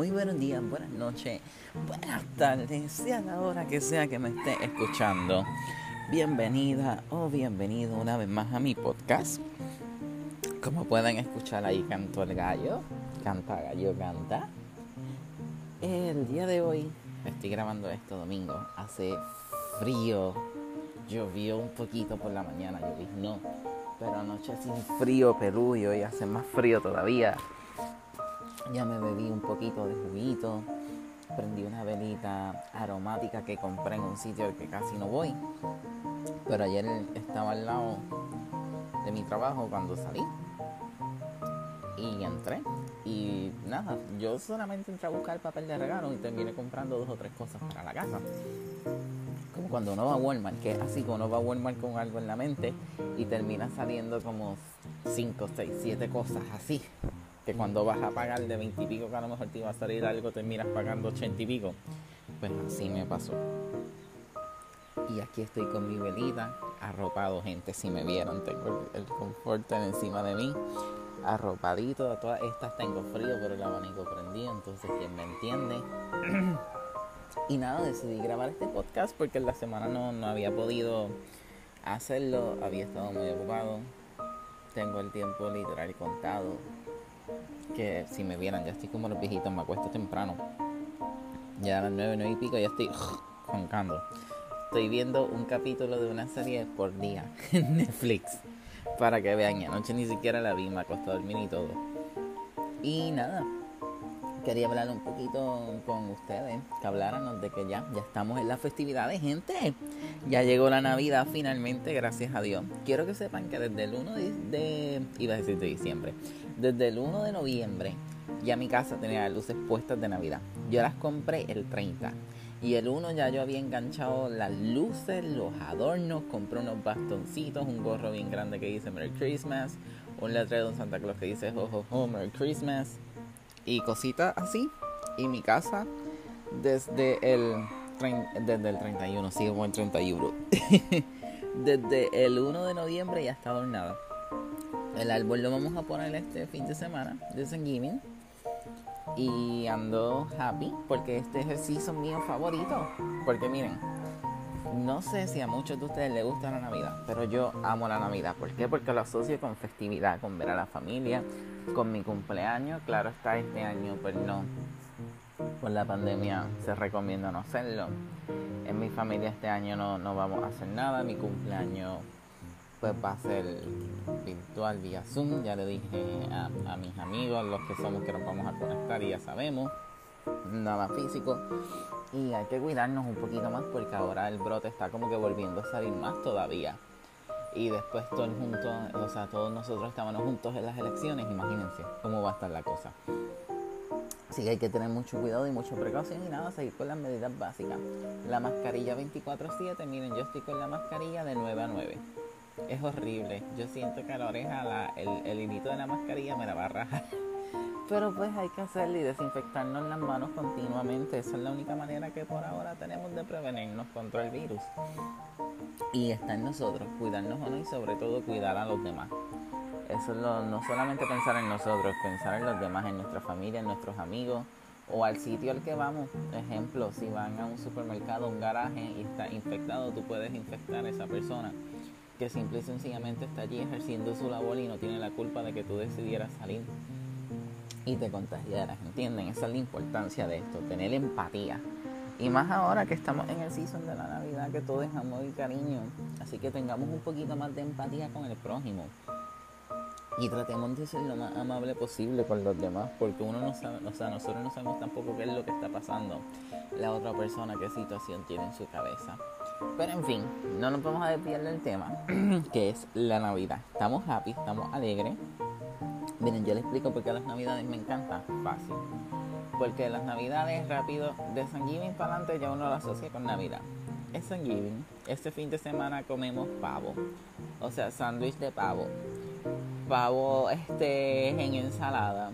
muy buenos días, buenas noches, buenas tardes, sea la hora que sea que me esté escuchando. Bienvenida o bienvenido una vez más a mi podcast. Como pueden escuchar ahí canto el gallo, canta gallo canta. El día de hoy estoy grabando esto domingo, hace frío, llovió un poquito por la mañana, no, pero anoche sin frío Perú y hoy hace más frío todavía. Ya me bebí un poquito de juguito, prendí una velita aromática que compré en un sitio al que casi no voy. Pero ayer estaba al lado de mi trabajo cuando salí. Y entré. Y nada, yo solamente entré a buscar papel de regalo y terminé comprando dos o tres cosas para la casa. Como cuando uno va a Walmart, que es así, como uno va a Walmart con algo en la mente y termina saliendo como cinco, seis, siete cosas así que cuando vas a pagar de 20 y pico que a lo mejor te iba a salir algo, terminas pagando 80 y pico. Pues así me pasó. Y aquí estoy con mi velita, arropado, gente. Si me vieron, tengo el, confort encima de mí, arropadito. Todas estas tengo frío, pero el abanico prendido. Entonces, quien me entiende. y nada, decidí grabar este podcast porque en la semana no, no había podido hacerlo. Había estado muy ocupado. Tengo el tiempo literal contado que si me vieran, ya estoy como los viejitos, me acuesto temprano. Ya a las 9, 9 y pico ya estoy roncando. Estoy viendo un capítulo de una serie por día en Netflix. Para que vean, anoche ni siquiera la vi, me acosté a dormir y todo. Y nada, quería hablar un poquito con ustedes, que habláramos de que ya, ya estamos en la festividad de gente. Ya llegó la Navidad finalmente, gracias a Dios. Quiero que sepan que desde el 1 de, de a decir de diciembre, desde el 1 de noviembre ya mi casa tenía luces puestas de Navidad. Yo las compré el 30. Y el 1 ya yo había enganchado las luces, los adornos, compré unos bastoncitos, un gorro bien grande que dice Merry Christmas, un letrero de Santa Claus que dice Ho Ho Ho Merry Christmas y cositas así. Y mi casa desde el, desde el 31, sí, como el 31. desde el 1 de noviembre ya está adornada. El árbol lo vamos a poner este fin de semana de Thanksgiving. Y ando happy porque este es mío favorito. Porque miren, no sé si a muchos de ustedes les gusta la Navidad, pero yo amo la Navidad. ¿Por qué? Porque lo asocio con festividad, con ver a la familia, con mi cumpleaños. Claro está, este año pues no. Por la pandemia se recomienda no hacerlo. En mi familia este año no, no vamos a hacer nada. Mi cumpleaños pues va a ser virtual vía Zoom. Ya le dije a, mis amigos, los que somos que nos vamos a conectar y ya sabemos, nada físico. Y hay que cuidarnos un poquito más porque ahora el brote está como que volviendo a salir más todavía. Y después todos juntos, o sea, todos nosotros estábamos juntos en las elecciones, imagínense cómo va a estar la cosa. Así que hay que tener mucho cuidado y mucha precaución y nada, seguir con las medidas básicas. La mascarilla 24/7, miren, yo estoy con la mascarilla de 9 a 9 es horrible. Yo siento que a la oreja la, el, el hilito de la mascarilla me la va a rajar. Pero pues hay que hacerlo y desinfectarnos las manos continuamente. Esa es la única manera que por ahora tenemos de prevenirnos contra el virus. Y está en nosotros, cuidarnos o no y sobre todo cuidar a los demás. Eso es lo, no solamente pensar en nosotros, pensar en los demás, en nuestra familia, en nuestros amigos o al sitio al que vamos. Ejemplo, si van a un supermercado, un garaje y está infectado, tú puedes infectar a esa persona que simple y sencillamente está allí ejerciendo su labor y no tiene la culpa de que tú decidieras salir y te contagiaras, ¿entienden? Esa es la importancia de esto, tener empatía. Y más ahora que estamos en el season de la Navidad, que todo es amor y cariño. Así que tengamos un poquito más de empatía con el prójimo. Y tratemos de ser lo más amable posible con los demás, porque uno no sabe, o sea, nosotros no sabemos tampoco qué es lo que está pasando la otra persona, qué situación tiene en su cabeza. Pero en fin, no nos vamos a desviar del tema, que es la Navidad. Estamos happy, estamos alegres. Miren, yo les explico por qué las Navidades me encantan. Fácil. Porque las Navidades rápido, de San Giving para adelante ya uno lo asocia con Navidad. Es San Giving. Este fin de semana comemos pavo. O sea, sándwich de pavo. Pavo este en ensalada.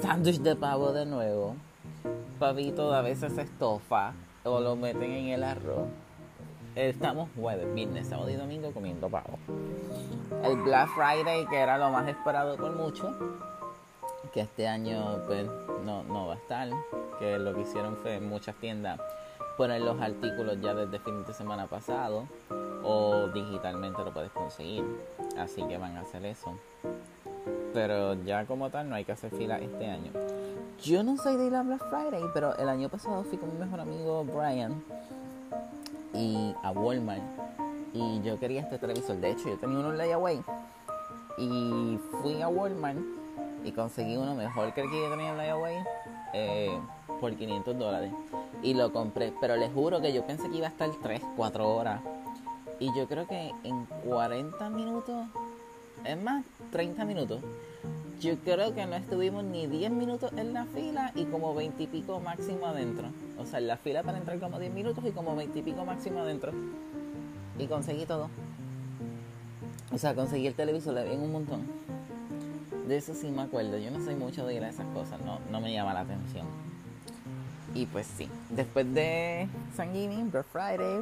Sándwich de pavo de nuevo. Pavito a veces estofa o lo meten en el arroz. Estamos jueves, viernes, sábado y domingo comiendo pavo. El Black Friday, que era lo más esperado por muchos, que este año pues no, no va a estar, que lo que hicieron fue en muchas tiendas poner los artículos ya desde fin de semana pasado o digitalmente lo puedes conseguir, así que van a hacer eso. Pero ya como tal no hay que hacer fila este año. Yo no soy de ir a Black Friday, pero el año pasado fui con mi mejor amigo Brian y a Walmart y yo quería este televisor. De hecho, yo tenía uno en layaway y fui a Walmart y conseguí uno mejor que el que yo tenía en layaway eh, por 500 dólares y lo compré. Pero les juro que yo pensé que iba a estar 3, 4 horas y yo creo que en 40 minutos, es más, 30 minutos, yo creo que no estuvimos ni 10 minutos en la fila y como 20 y pico máximo adentro. O sea, en la fila para entrar como 10 minutos y como 20 y pico máximo adentro. Y conseguí todo. O sea, conseguí el televisor, le vi un montón. De eso sí me acuerdo. Yo no soy mucho de ir a esas cosas, no, no me llama la atención. Y pues sí, después de San Black Friday,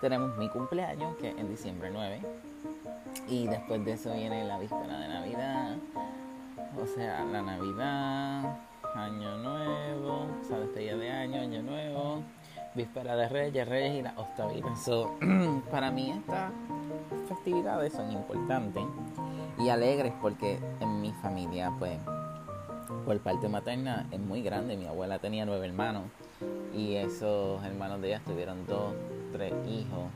tenemos mi cumpleaños, que es en diciembre 9. Y después de eso viene la víspera de Navidad. O sea, la Navidad, Año Nuevo, o sea, despedida de año, Año Nuevo, víspera de Reyes, Reyes y la Octavita. para mí estas festividades son importantes y alegres porque en mi familia, pues, por parte materna es muy grande. Mi abuela tenía nueve hermanos y esos hermanos de ella tuvieron dos, tres hijos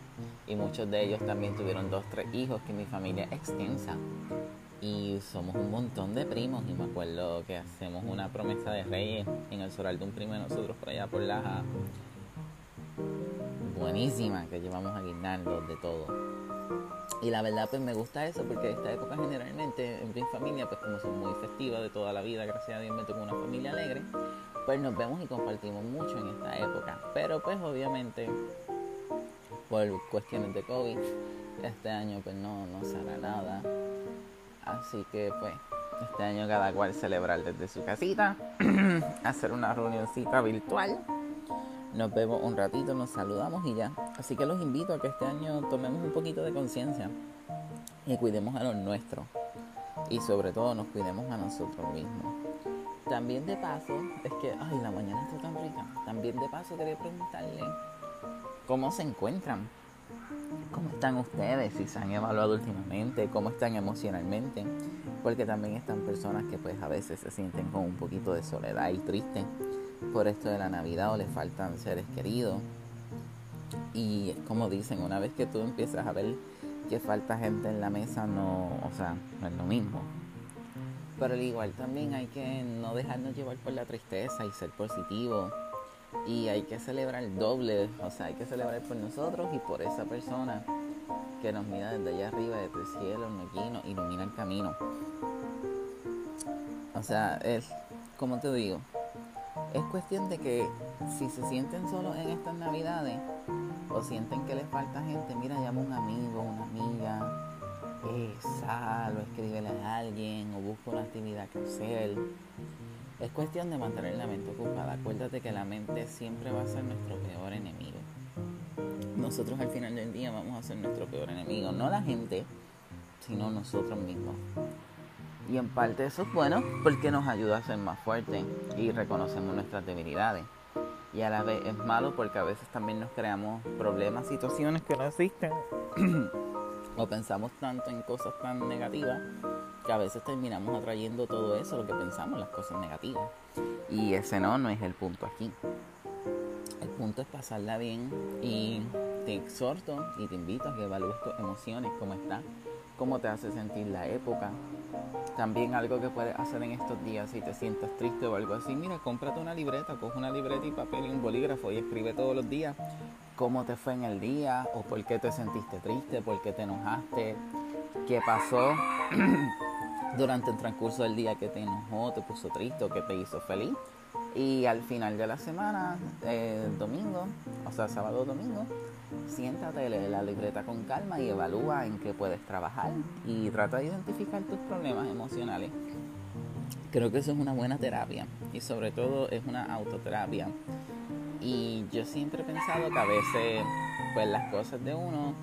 y muchos de ellos también tuvieron dos, tres hijos, que mi familia es extensa y somos un montón de primos y me acuerdo que hacemos una promesa de reyes en el solar de un primo de nosotros por allá por Laja buenísima que llevamos a de todo. Y la verdad pues me gusta eso porque esta época generalmente en mi familia pues como son muy festivas de toda la vida gracias a Dios me tocó una familia alegre pues nos vemos y compartimos mucho en esta época. Pero pues obviamente por cuestiones de COVID este año pues no, no se hará nada Así que pues este año cada cual celebrar desde su casita, hacer una reunioncita virtual. Nos vemos un ratito, nos saludamos y ya. Así que los invito a que este año tomemos un poquito de conciencia y cuidemos a los nuestros. Y sobre todo nos cuidemos a nosotros mismos. También de paso, es que, ay, la mañana está tan rica. También de paso quería preguntarle cómo se encuentran cómo están ustedes, si se han evaluado últimamente, cómo están emocionalmente, porque también están personas que pues a veces se sienten con un poquito de soledad y triste por esto de la Navidad o les faltan seres queridos. Y como dicen, una vez que tú empiezas a ver que falta gente en la mesa, no, o sea, no es lo mismo. Pero al igual también hay que no dejarnos llevar por la tristeza y ser positivo y hay que celebrar el doble, o sea, hay que celebrar por nosotros y por esa persona que nos mira desde allá arriba, desde el cielo, aquí, nos ilumina el camino. O sea, es, como te digo, es cuestión de que si se sienten solos en estas navidades o sienten que les falta gente, mira, llama a un amigo, una amiga, eh, sal o escríbele a alguien o busca una actividad que hacer es cuestión de mantener la mente ocupada. Acuérdate que la mente siempre va a ser nuestro peor enemigo. Nosotros al final del día vamos a ser nuestro peor enemigo. No la gente, sino nosotros mismos. Y en parte eso es bueno porque nos ayuda a ser más fuertes y reconocemos nuestras debilidades. Y a la vez es malo porque a veces también nos creamos problemas, situaciones que no existen. o pensamos tanto en cosas tan negativas a veces terminamos atrayendo todo eso, lo que pensamos, las cosas negativas. Y ese no, no es el punto aquí. El punto es pasarla bien y te exhorto y te invito a que evalúes tus emociones, cómo está, cómo te hace sentir la época. También algo que puedes hacer en estos días si te sientes triste o algo así, mira, cómprate una libreta, coge una libreta y papel y un bolígrafo y escribe todos los días cómo te fue en el día o por qué te sentiste triste, por qué te enojaste, qué pasó durante el transcurso del día que te enojó, te puso triste que te hizo feliz. Y al final de la semana, eh, domingo, o sea, sábado o domingo, siéntate, lee la libreta con calma y evalúa en qué puedes trabajar y trata de identificar tus problemas emocionales. Creo que eso es una buena terapia y sobre todo es una autoterapia y yo siempre he pensado que a veces, pues las cosas de uno,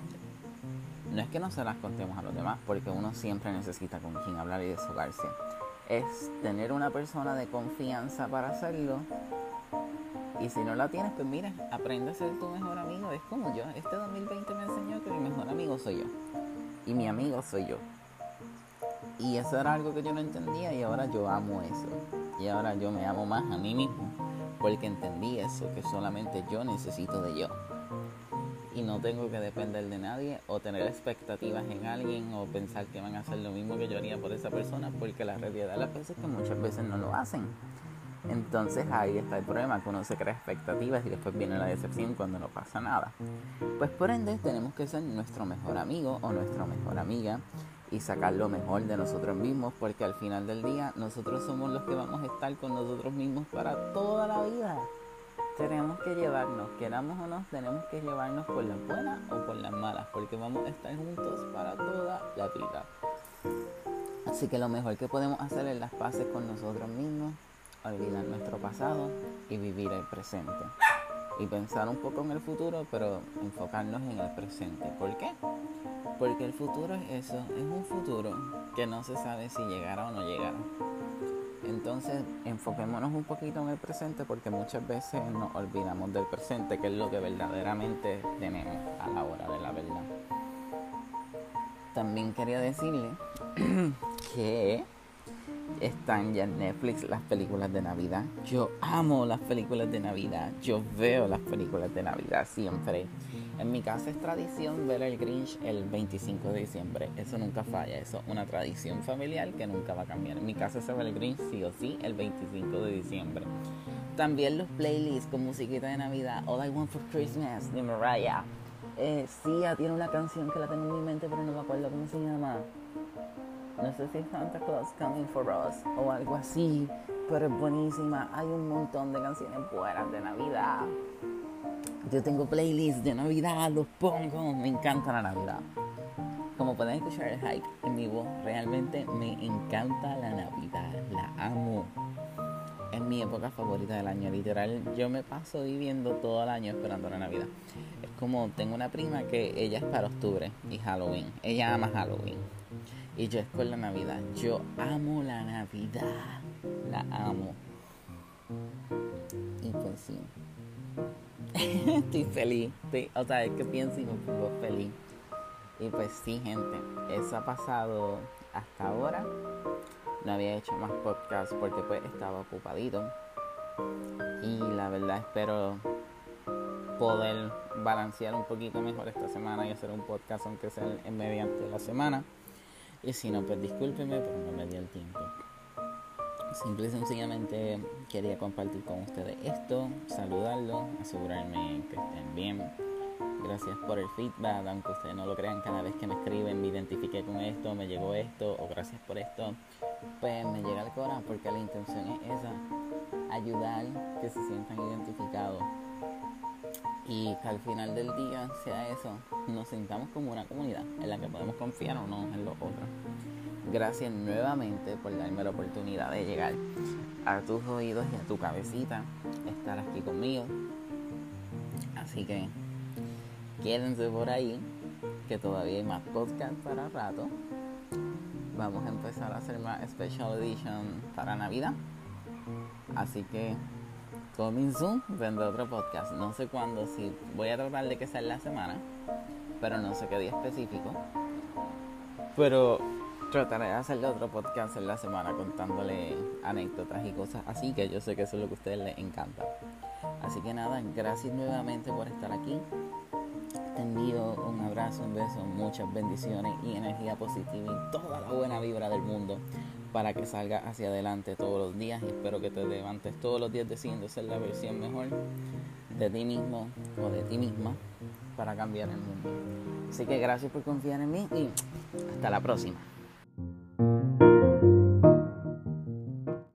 no es que no se las contemos a los demás, porque uno siempre necesita con quien hablar y desahogarse. es tener una persona de confianza para hacerlo. Y si no la tienes, pues mira, aprende a ser tu mejor amigo. Es como yo. Este 2020 me enseñó que mi mejor amigo soy yo. Y mi amigo soy yo. Y eso era algo que yo no entendía y ahora yo amo eso. Y ahora yo me amo más a mí mismo. Porque entendí eso, que solamente yo necesito de yo y no tengo que depender de nadie o tener expectativas en alguien o pensar que van a hacer lo mismo que yo haría por esa persona porque la realidad de las veces es que muchas veces no lo hacen. Entonces ahí está el problema, que uno se crea expectativas y después viene la decepción cuando no pasa nada. Pues por ende tenemos que ser nuestro mejor amigo o nuestra mejor amiga y sacar lo mejor de nosotros mismos porque al final del día nosotros somos los que vamos a estar con nosotros mismos para toda la vida tenemos que llevarnos, queramos o no, tenemos que llevarnos por las buenas o por las malas, porque vamos a estar juntos para toda la vida. Así que lo mejor que podemos hacer es las paces con nosotros mismos, olvidar nuestro pasado y vivir el presente. Y pensar un poco en el futuro, pero enfocarnos en el presente. ¿Por qué? Porque el futuro es eso, es un futuro que no se sabe si llegará o no llegará. Entonces, enfoquémonos un poquito en el presente porque muchas veces nos olvidamos del presente, que es lo que verdaderamente tenemos a la hora de la verdad. También quería decirle que están ya en Netflix las películas de Navidad. Yo amo las películas de Navidad. Yo veo las películas de Navidad siempre. En mi casa es tradición ver el Grinch el 25 de diciembre. Eso nunca falla. Eso es una tradición familiar que nunca va a cambiar. En mi casa se ve el Grinch sí o sí el 25 de diciembre. También los playlists con musiquita de Navidad. All I Want for Christmas de Mariah. Eh, Sia tiene una canción que la tengo en mi mente, pero no me acuerdo cómo se llama. No sé si Santa Claus Coming for Us o algo así, pero es buenísima. Hay un montón de canciones buenas de Navidad. Yo tengo playlists de Navidad, los pongo, me encanta la Navidad. Como pueden escuchar el hype en mi voz, realmente me encanta la Navidad, la amo. Es mi época favorita del año, literal. Yo me paso viviendo todo el año esperando la Navidad. Es como tengo una prima que ella es para octubre y Halloween. Ella ama Halloween y yo es con la Navidad. Yo amo la Navidad. La amo. Y pues sí. estoy feliz. o sea, es que pienso y me pongo feliz. Y pues sí, gente. Eso ha pasado hasta ahora. No había hecho más podcasts porque pues estaba ocupadito. Y la verdad espero poder balancear un poquito mejor esta semana y hacer un podcast aunque sea en mediante la semana. Y si no, pues discúlpeme, pero no me dio el tiempo. Simple y sencillamente quería compartir con ustedes esto, saludarlos, asegurarme que estén bien. Gracias por el feedback, aunque ustedes no lo crean, cada vez que me escriben me identifiqué con esto, me llegó esto, o gracias por esto, pues me llega el corazón porque la intención es esa, ayudar que se sientan identificados y que al final del día sea eso, nos sintamos como una comunidad en la que podemos confiar o no en los otros. Gracias nuevamente por darme la oportunidad de llegar a tus oídos y a tu cabecita, estar aquí conmigo. Así que quédense por ahí, que todavía hay más podcast para rato. Vamos a empezar a hacer más special edition para Navidad. Así que Coming soon, vendrá otro podcast. No sé cuándo, si voy a tratar de que sea en la semana, pero no sé qué día específico. Pero trataré de hacerle otro podcast en la semana contándole anécdotas y cosas así que yo sé que eso es lo que a ustedes les encanta. Así que nada, gracias nuevamente por estar aquí. Te envío un abrazo, un beso, muchas bendiciones y energía positiva y toda la buena vibra del mundo para que salga hacia adelante todos los días y espero que te levantes todos los días decidiendo ser la versión mejor de ti mismo o de ti misma para cambiar el mundo. Así que gracias por confiar en mí y hasta la próxima.